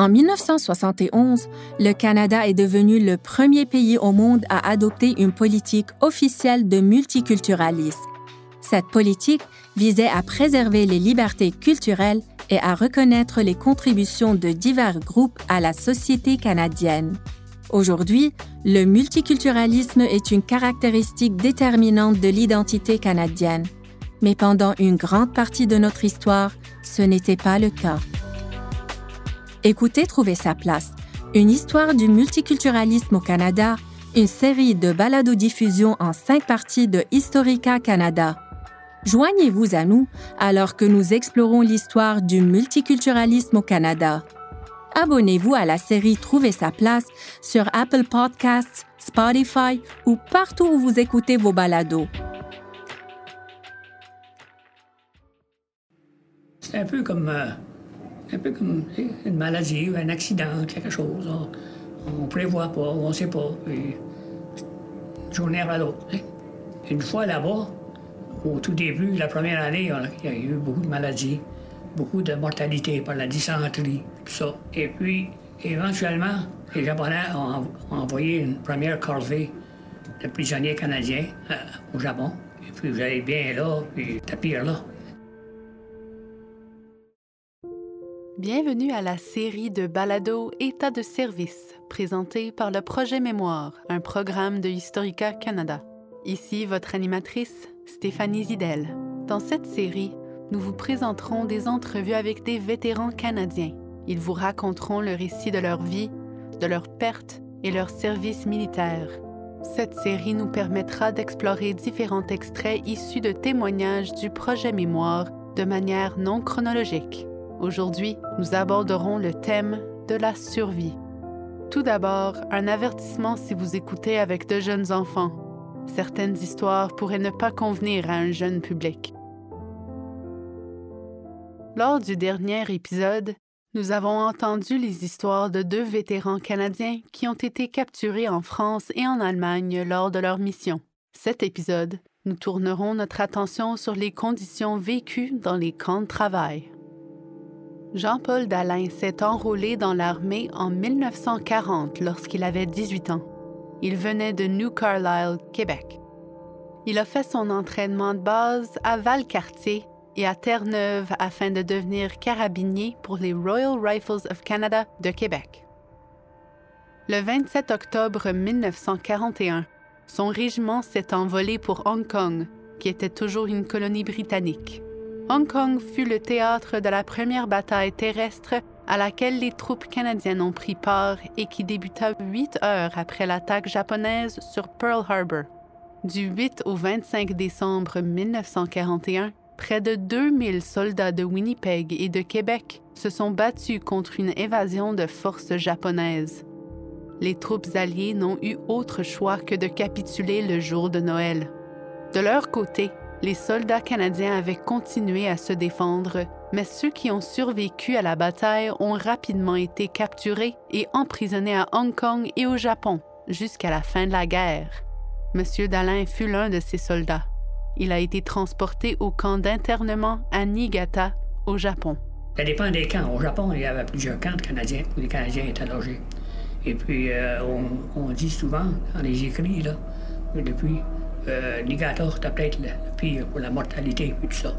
En 1971, le Canada est devenu le premier pays au monde à adopter une politique officielle de multiculturalisme. Cette politique visait à préserver les libertés culturelles et à reconnaître les contributions de divers groupes à la société canadienne. Aujourd'hui, le multiculturalisme est une caractéristique déterminante de l'identité canadienne. Mais pendant une grande partie de notre histoire, ce n'était pas le cas. Écoutez Trouver sa place, une histoire du multiculturalisme au Canada, une série de balados-diffusion en cinq parties de Historica Canada. Joignez-vous à nous alors que nous explorons l'histoire du multiculturalisme au Canada. Abonnez-vous à la série Trouver sa place sur Apple Podcasts, Spotify ou partout où vous écoutez vos balados. C'est un peu comme, euh, un peu comme une maladie ou un accident, quelque chose. On ne prévoit pas, on ne sait pas. Puis, journée à l'autre. Une fois là-bas, au tout début, la première année, il y a eu beaucoup de maladies, beaucoup de mortalité par la dysenterie, tout ça. Et puis, éventuellement, les Japonais ont, envoyé une première corvée de prisonniers canadiens euh, au Japon. Et puis, vous allez bien là, puis t'as pire là. Bienvenue à la série de balado État de service, présentée par le Projet Mémoire, un programme de Historica Canada. Ici votre animatrice, Stéphanie Zidel. Dans cette série, nous vous présenterons des entrevues avec des vétérans canadiens. Ils vous raconteront le récit de leur vie, de leurs pertes et leur service militaire. Cette série nous permettra d'explorer différents extraits issus de témoignages du projet Mémoire de manière non chronologique. Aujourd'hui, nous aborderons le thème de la survie. Tout d'abord, un avertissement si vous écoutez avec de jeunes enfants certaines histoires pourraient ne pas convenir à un jeune public. Lors du dernier épisode, nous avons entendu les histoires de deux vétérans canadiens qui ont été capturés en France et en Allemagne lors de leur mission. Cet épisode, nous tournerons notre attention sur les conditions vécues dans les camps de travail. Jean-Paul Dalin s'est enrôlé dans l'armée en 1940 lorsqu'il avait 18 ans. Il venait de New Carlisle, Québec. Il a fait son entraînement de base à Valcartier et à Terre-Neuve afin de devenir carabinier pour les Royal Rifles of Canada de Québec. Le 27 octobre 1941, son régiment s'est envolé pour Hong Kong, qui était toujours une colonie britannique. Hong Kong fut le théâtre de la première bataille terrestre à laquelle les troupes canadiennes ont pris part et qui débuta huit heures après l'attaque japonaise sur Pearl Harbor. Du 8 au 25 décembre 1941, près de 2000 soldats de Winnipeg et de Québec se sont battus contre une évasion de forces japonaises. Les troupes alliées n'ont eu autre choix que de capituler le jour de Noël. De leur côté, les soldats canadiens avaient continué à se défendre mais ceux qui ont survécu à la bataille ont rapidement été capturés et emprisonnés à Hong Kong et au Japon jusqu'à la fin de la guerre. Monsieur Dalin fut l'un de ces soldats. Il a été transporté au camp d'internement à Niigata, au Japon. Ça dépend des camps. Au Japon, il y avait plusieurs camps de Canadiens où les Canadiens étaient logés. Et puis, euh, on, dit souvent dans les écrits, là, depuis, euh, Niigata, c'était peut-être le pire pour la mortalité et tout ça.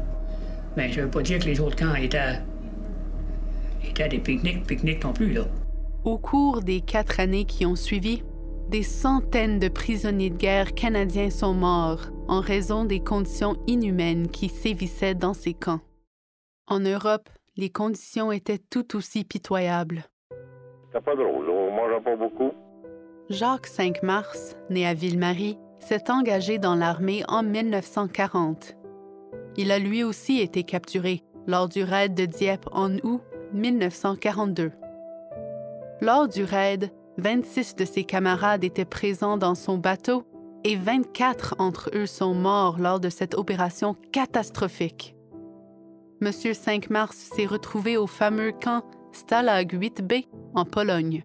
Mais je ne veux pas dire que les autres camps étaient, étaient des pique-niques, pique-niques non plus, là. Au cours des quatre années qui ont suivi, des centaines de prisonniers de guerre canadiens sont morts en raison des conditions inhumaines qui sévissaient dans ces camps. En Europe, les conditions étaient tout aussi pitoyables. C'est pas drôle, on mangeait pas beaucoup. Jacques 5 Mars, né à Ville-Marie, s'est engagé dans l'armée en 1940 il a lui aussi été capturé lors du raid de Dieppe en août 1942. Lors du raid, 26 de ses camarades étaient présents dans son bateau et 24 entre eux sont morts lors de cette opération catastrophique. Monsieur 5 Mars s'est retrouvé au fameux camp Stalag 8B en Pologne.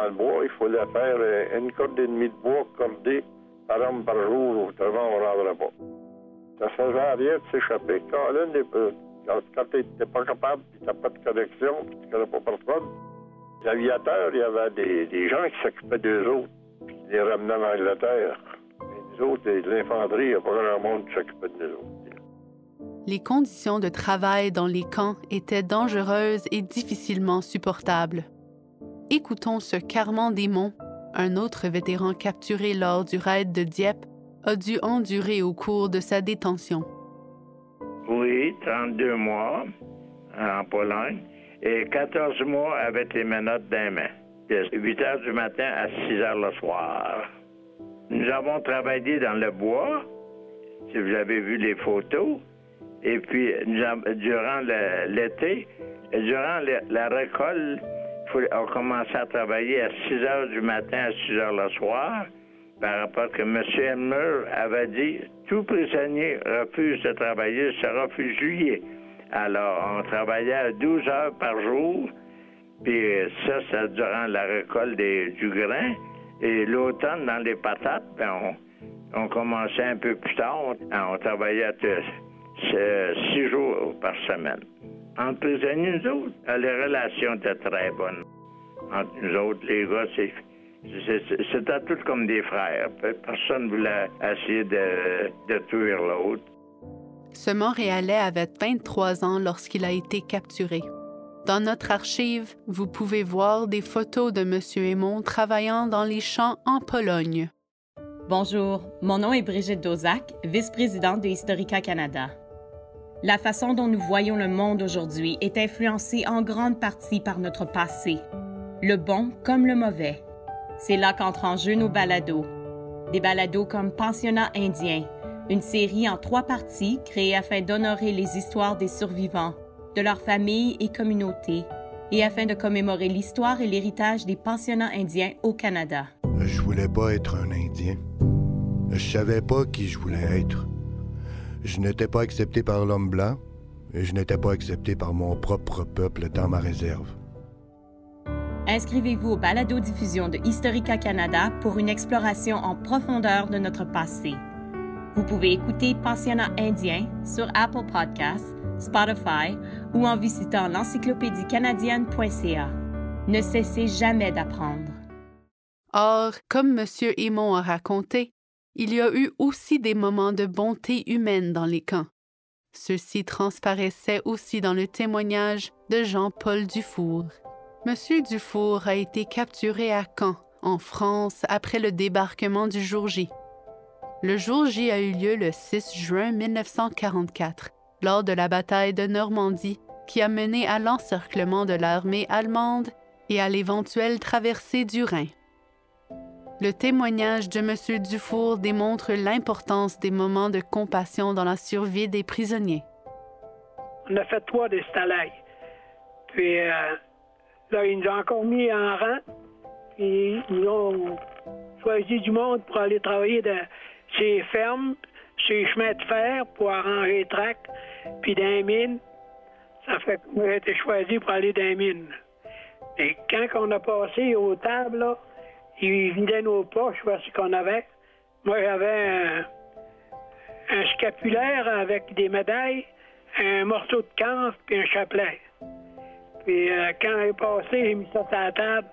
Dans le bois, il fallait faire une corde et demie de bois cordée par par jour, autrement on ne rendrait pas. Ça servait à rien de s'échapper. Quand, quand tu n'es pas capable, tu n'as pas de connexion, puis tu ne connais pas personne, les aviateurs, il y avait des, des gens qui s'occupaient d'eux autres, puis qui les ramenaient en Angleterre. Mais nous autres, l'infanterie, il n'y a pas grand monde qui s'occupait de nous autres. Les conditions de travail dans les camps étaient dangereuses et difficilement supportables. Écoutons ce Carman Desmonts, un autre vétéran capturé lors du raid de Dieppe, a dû endurer au cours de sa détention. Oui, 32 mois en Pologne et 14 mois avec les menottes d'un main, de 8 heures du matin à 6 heures le soir. Nous avons travaillé dans le bois, si vous avez vu les photos, et puis durant l'été, durant la récolte, on commençait à travailler à 6 heures du matin à 6 heures le soir, par rapport à que M. Elmer avait dit, tout prisonnier refuse de travailler sera fusillé. Alors, on travaillait à 12 heures par jour, puis ça, c'est durant la récolte du grain. Et l'automne, dans les patates, ben, on, commençait un peu plus tard. On, travaillait six jours par semaine. Entre prisonniers, nous autres, les relations étaient très bonnes. Entre nous autres, les gars, c'est c'était tout comme des frères. Personne ne voulait essayer de, de tuer l'autre. Ce Montréalais avait 23 ans lorsqu'il a été capturé. Dans notre archive, vous pouvez voir des photos de M. Aymon travaillant dans les champs en Pologne. Bonjour, mon nom est Brigitte Dozac, vice-présidente de Historica Canada. La façon dont nous voyons le monde aujourd'hui est influencée en grande partie par notre passé, le bon comme le mauvais. C'est là qu'entrent en jeu nos balados. Des balados comme Pensionnat indien, une série en trois parties créée afin d'honorer les histoires des survivants, de leurs familles et communautés, et afin de commémorer l'histoire et l'héritage des pensionnats indiens au Canada. Je voulais pas être un Indien. Je savais pas qui je voulais être. Je n'étais pas accepté par l'homme blanc et je n'étais pas accepté par mon propre peuple dans ma réserve. Inscrivez-vous au balado-diffusion de Historica Canada pour une exploration en profondeur de notre passé. Vous pouvez écouter Pensionnat indien sur Apple Podcasts, Spotify ou en visitant l'encyclopédie canadienne.ca. Ne cessez jamais d'apprendre. Or, comme M. Aymon a raconté, il y a eu aussi des moments de bonté humaine dans les camps. Ceux-ci transparaissaient aussi dans le témoignage de Jean-Paul Dufour. Monsieur Dufour a été capturé à Caen, en France, après le débarquement du jour J. Le jour J a eu lieu le 6 juin 1944, lors de la bataille de Normandie, qui a mené à l'encerclement de l'armée allemande et à l'éventuelle traversée du Rhin. Le témoignage de M. Dufour démontre l'importance des moments de compassion dans la survie des prisonniers. On a fait trois des stalailles. Puis euh, Là, ils nous ont encore mis en rang. Et ils ont choisi du monde pour aller travailler dans ces fermes, ces chemins de fer pour arranger les tracts, puis dans les mines. Ça fait moi, j'ai été choisi pour aller dans les mines. Et quand on a passé aux tables, là, ils vidaient nos poches, voir ce qu'on avait. Moi, j'avais un, un, scapulaire avec des médailles, un morceau de camp puis un chapelet. Puis euh, quand elle est passée, j'ai mis ça sur la table.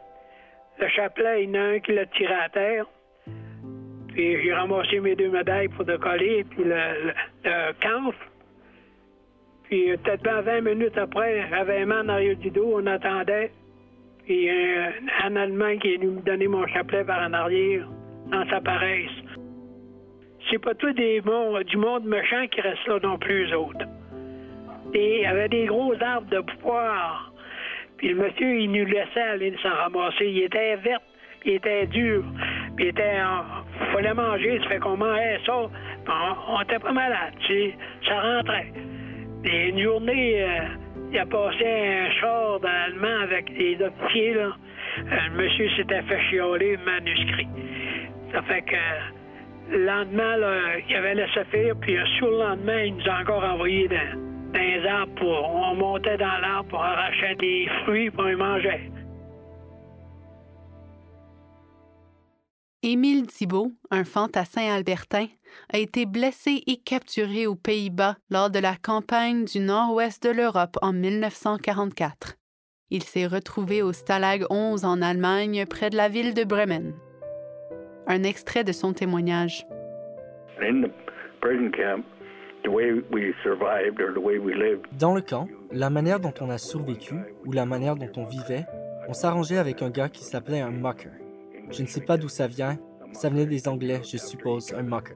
Le chapelet, il y en a un qui l'a tiré à terre. Puis j'ai ramassé mes deux médailles pour décoller, puis le, le, Puis euh, peut-être 20 minutes après, j'avais un man arrière du dos, on attendait. Puis un, un Allemand qui est venu me donner mon chapelet par en arrière, dans sa paresse. C'est pas tout des du monde méchant qui reste là non plus, eux autres. Et il y avait des gros arbres de poire puis le monsieur, il nous laissait aller s'en ramasser. Il était vert, il était dur, puis il était. Il fallait manger, ça fait qu'on mangeait ça. On, était pas malade, tu sais. Ça rentrait. Et une journée, euh, il a passé un char d'allemand avec des là. Euh, le monsieur s'était fait chialer manuscrit. Ça fait que le lendemain, il avait laissé faire, puis sur le lendemain, il nous a encore envoyé dans, pour. On montait dans l'arbre pour arracher des fruits pour les manger. Émile Thibault, un fantassin albertain, a été blessé et capturé aux Pays-Bas lors de la campagne du nord-ouest de l'Europe en 1944. Il s'est retrouvé au Stalag 11 en Allemagne, près de la ville de Bremen. Un extrait de son témoignage. Dans le camp, la manière dont on a survécu ou la manière dont on vivait, on s'arrangeait avec un gars qui s'appelait un mucker. Je ne sais pas d'où ça vient, ça venait des Anglais, je suppose, un mucker.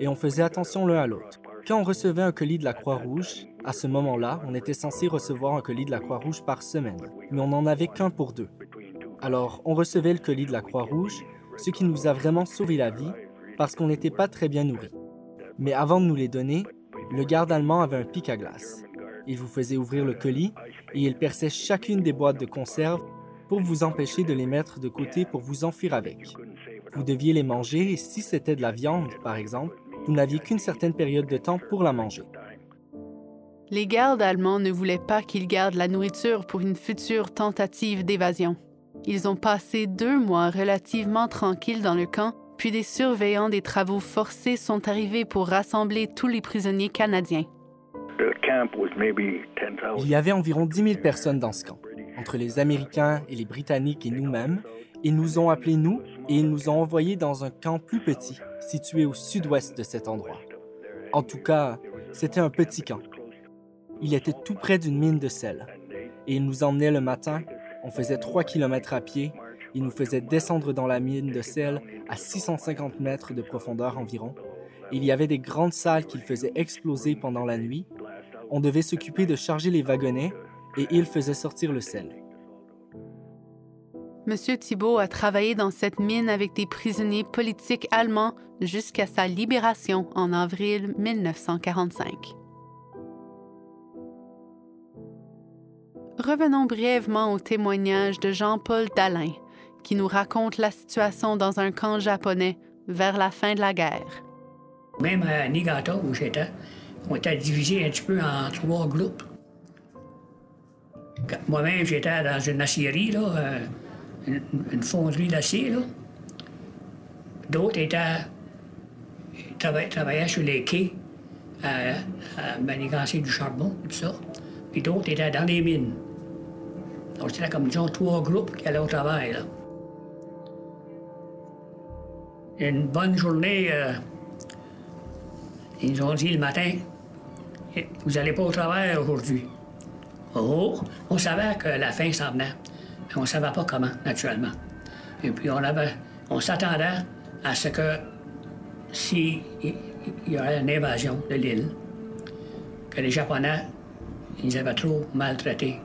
Et on faisait attention l'un à l'autre. Quand on recevait un colis de la Croix-Rouge, à ce moment-là, on était censé recevoir un colis de la Croix-Rouge par semaine, mais on n'en avait qu'un pour deux. Alors, on recevait le colis de la Croix-Rouge, ce qui nous a vraiment sauvé la vie parce qu'on n'était pas très bien nourris. Mais avant de nous les donner, le garde allemand avait un pic à glace. Il vous faisait ouvrir le colis et il perçait chacune des boîtes de conserve pour vous empêcher de les mettre de côté pour vous enfuir avec. Vous deviez les manger et si c'était de la viande, par exemple, vous n'aviez qu'une certaine période de temps pour la manger. Les gardes allemands ne voulaient pas qu'ils gardent la nourriture pour une future tentative d'évasion. Ils ont passé deux mois relativement tranquilles dans le camp puis des surveillants des travaux forcés sont arrivés pour rassembler tous les prisonniers canadiens. Il y avait environ 10 000 personnes dans ce camp, entre les Américains et les Britanniques et nous-mêmes. Ils nous ont appelés nous et ils nous ont envoyés dans un camp plus petit, situé au sud-ouest de cet endroit. En tout cas, c'était un petit camp. Il était tout près d'une mine de sel. Et ils nous emmenaient le matin, on faisait 3 km à pied il nous faisait descendre dans la mine de sel à 650 mètres de profondeur environ. Il y avait des grandes salles qu'il faisait exploser pendant la nuit. On devait s'occuper de charger les wagonnets et il faisait sortir le sel. Monsieur Thibault a travaillé dans cette mine avec des prisonniers politiques allemands jusqu'à sa libération en avril 1945. Revenons brièvement au témoignage de Jean-Paul Dalin, qui nous raconte la situation dans un camp japonais vers la fin de la guerre. Même à Niigata, où j'étais, on était divisé un petit peu en trois groupes. Moi-même, j'étais dans une acierie, là, euh, une, fonderie d'acier. D'autres étaient travaillaient, sur les quais à, à manigancer du charbon, tout ça. Puis d'autres étaient dans les mines. Donc, c'était comme, disons, trois groupes qui allaient au travail. Là. une bonne journée, euh, ils ont dit le matin, vous n'allez pas au travail aujourd'hui. Oh, on savait que la fin s'en venait, on ne savait pas comment, naturellement. Et puis on on s'attendait à ce que s'il y aurait une invasion de l'île, que les Japonais, ils avaient trop maltraité,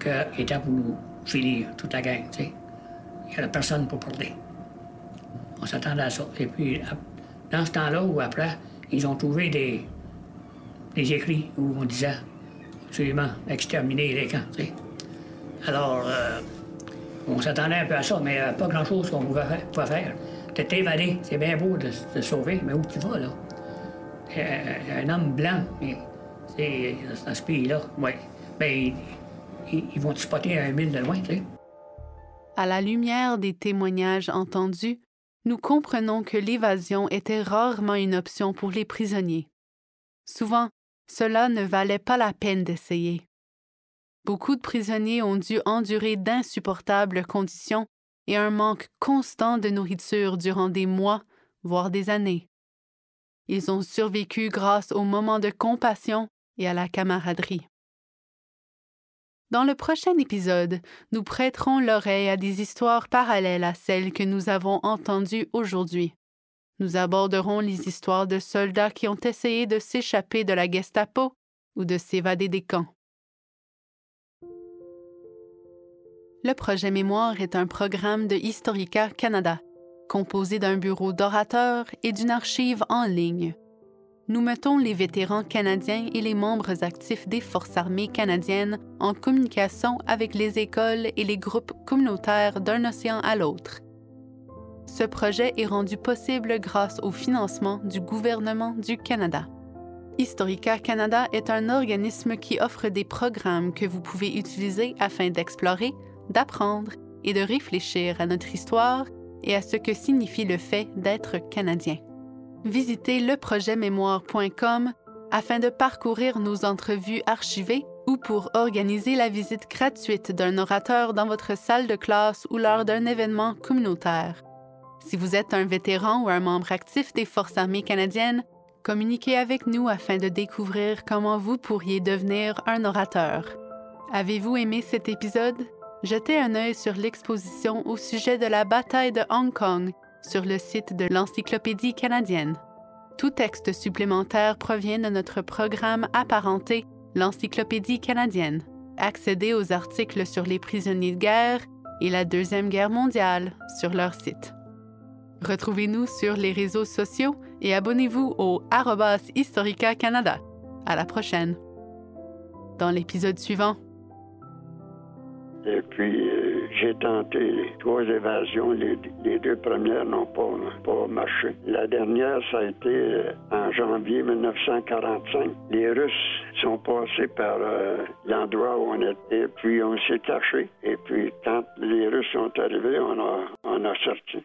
qu'ils étaient pour nous finir toute la gang. Il n'y avait personne pour parler. On s'attendait à ça. Et puis, dans ce temps-là ou après, ils ont trouvé des, des écrits où on disait absolument exterminer les camps. Alors, euh, on s'attendait un peu à ça, mais euh, pas grand-chose qu'on pouvait, faire. T'es évadé, c'est bien beau de se sauver, mais où tu vas, là? Euh, un homme blanc, c'est dans ce pays-là, oui. Ben, ils, ils vont te spotter à un mille de loin, tu sais. À la lumière des témoignages entendus, nous comprenons que l'évasion était rarement une option pour les prisonniers. Souvent, cela ne valait pas la peine d'essayer. Beaucoup de prisonniers ont dû endurer d'insupportables conditions et un manque constant de nourriture durant des mois, voire des années. Ils ont survécu grâce aux moments de compassion et à la camaraderie. Dans le prochain épisode, nous prêterons l'oreille à des histoires parallèles à celles que nous avons entendues aujourd'hui. Nous aborderons les histoires de soldats qui ont essayé de s'échapper de la Gestapo ou de s'évader des camps. Le projet Mémoire est un programme de Historica Canada, composé d'un bureau d'orateurs et d'une archive en ligne nous mettons les vétérans canadiens et les membres actifs des Forces armées canadiennes en communication avec les écoles et les groupes communautaires d'un océan à l'autre. Ce projet est rendu possible grâce au financement du gouvernement du Canada. Historica Canada est un organisme qui offre des programmes que vous pouvez utiliser afin d'explorer, d'apprendre et de réfléchir à notre histoire et à ce que signifie le fait d'être Canadien. Visitez leprojetmémoire.com afin de parcourir nos entrevues archivées ou pour organiser la visite gratuite d'un orateur dans votre salle de classe ou lors d'un événement communautaire. Si vous êtes un vétéran ou un membre actif des Forces armées canadiennes, communiquez avec nous afin de découvrir comment vous pourriez devenir un orateur. Avez-vous aimé cet épisode? Jetez un œil sur l'exposition au sujet de la bataille de Hong Kong sur le site de l'Encyclopédie canadienne. Tout texte supplémentaire provient de notre programme apparenté, l'Encyclopédie canadienne. Accédez aux articles sur les prisonniers de guerre et la Deuxième Guerre mondiale sur leur site. Retrouvez-nous sur les réseaux sociaux et abonnez-vous au Historica Canada. À la prochaine. Dans l'épisode suivant, et puis, euh, j'ai tenté trois évasions. Les, deux premières n'ont pas, marché. La dernière, ça a été euh, en janvier 1945. Les Russes sont passés par euh, l'endroit où on était, puis on s'est caché. Et puis, quand les Russes sont arrivés, on a, on a sorti.